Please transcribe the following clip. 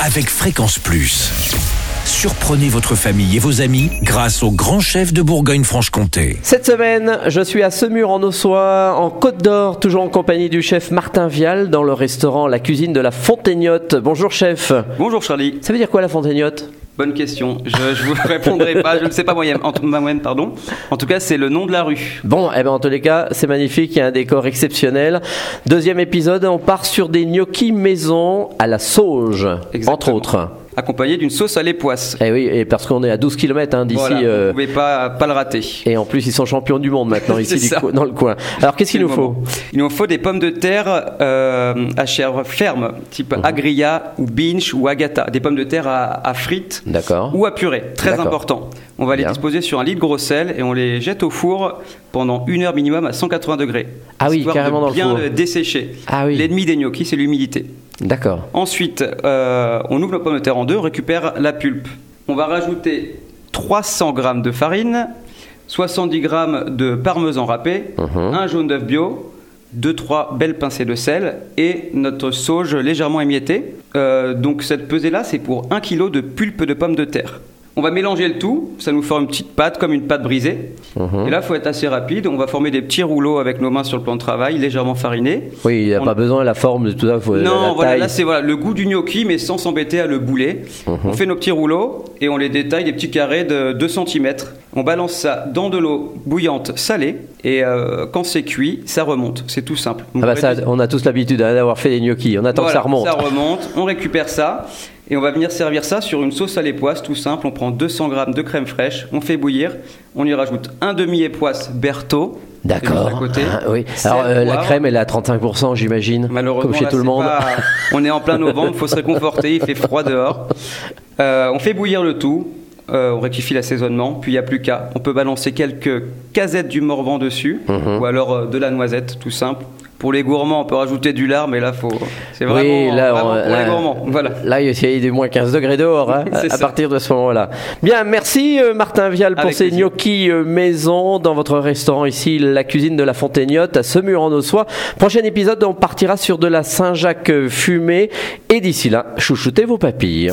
avec Fréquence Plus. Surprenez votre famille et vos amis grâce au grand chef de Bourgogne-Franche-Comté. Cette semaine, je suis à Semur en Ossois, en Côte d'Or, toujours en compagnie du chef Martin Vial, dans le restaurant La Cuisine de la Fontaignotte. Bonjour chef. Bonjour Charlie. Ça veut dire quoi la Fontaignotte? Bonne question. Je ne vous répondrai pas. Je ne sais pas moyenne. En, pardon. En tout cas, c'est le nom de la rue. Bon, eh ben en tous les cas, c'est magnifique, il y a un décor exceptionnel. Deuxième épisode, on part sur des gnocchis maison à la sauge, entre autres. Accompagné d'une sauce à l'époisse. Eh oui, et parce qu'on est à 12 km d'ici. Voilà, euh, Vous ne pouvez pas, pas le rater. et en plus, ils sont champions du monde maintenant ici du co- dans le coin. Alors, qu'est-ce qu'il nous faut. Il nous faut des pommes de terre euh, à chair ferme, type Mhm. agria ou binch ou agata. Des pommes de terre à, à frites ou à purée. Très important. On va les Bien. disposer sur un lit de gros sel et on les jette au four pendant une heure minimum à 180 degrés. Ah oui, carrément de dans le bien four. le dessécher. Ah oui. L'ennemi des gnocchis, c'est l'humidité. D'accord. Ensuite, euh, on ouvre la pomme de terre en deux, on récupère la pulpe. On va rajouter 300 g de farine, 70 g de parmesan râpé, Mhm. un jaune d'œuf bio, 2-3 belles pincées de sel et notre sauge légèrement émiettée. Euh, donc cette pesée-là, c'est pour 1 kg de pulpe de pommes de terre. On va mélanger le tout, ça nous forme une petite pâte comme une pâte brisée. Mhm. Et là, il faut être assez rapide. On va former des petits rouleaux avec nos mains sur le plan de travail, légèrement farinés. Oui, il n'y a On- pas besoin de la forme de tout ça. Faut, Non, la voilà, taille. là c'est voilà, le goût du gnocchi, mais sans s'embêter à le bouler. Mhm. On fait nos petits rouleaux et on les détaille des petits carrés de 2 cm. On balance ça dans de l'eau bouillante salée et euh, quand c'est cuit, ça remonte. C'est tout simple. Ah bah ça, on a tous l'habitude hein, d'avoir fait des gnocchis. On attend Voilà, que ça remonte. Ça remonte, on récupère ça et on va venir servir ça sur une sauce à l'époisse, tout simple. On prend 200 g de crème fraîche, on fait bouillir, on y rajoute un demi-époisse Berthaud. D'accord. Ah, oui. Alors euh, la crème, elle est à 35%, j'imagine. Malheureusement, Comme chez là, tout le monde. pas- On est en plein novembre, faut se réconforter, il fait froid dehors. Euh, on fait bouillir le tout, euh, on rectifie l'assaisonnement, puis il n'y a plus qu'à. On peut balancer quelques casettes du morvan dessus, Mhm. ou alors euh, de la noisette, tout simple. Pour les gourmands, on peut rajouter du lard, mais là, faut. C'est vraiment, oui, là, vraiment on- pour là- les gourmands. Voilà. Là, il y a des moins 15 degrés dehors hein, à ça. partir de ce moment-là. Bien, merci euh, Martin Vial pour Avec ces plaisir. gnocchis euh, maison dans votre restaurant ici, la cuisine de la Fontaignotte à Semur en Ossois. Prochain épisode, on partira sur de la Saint-Jacques euh, fumée. Et d'ici là, chouchoutez vos papilles.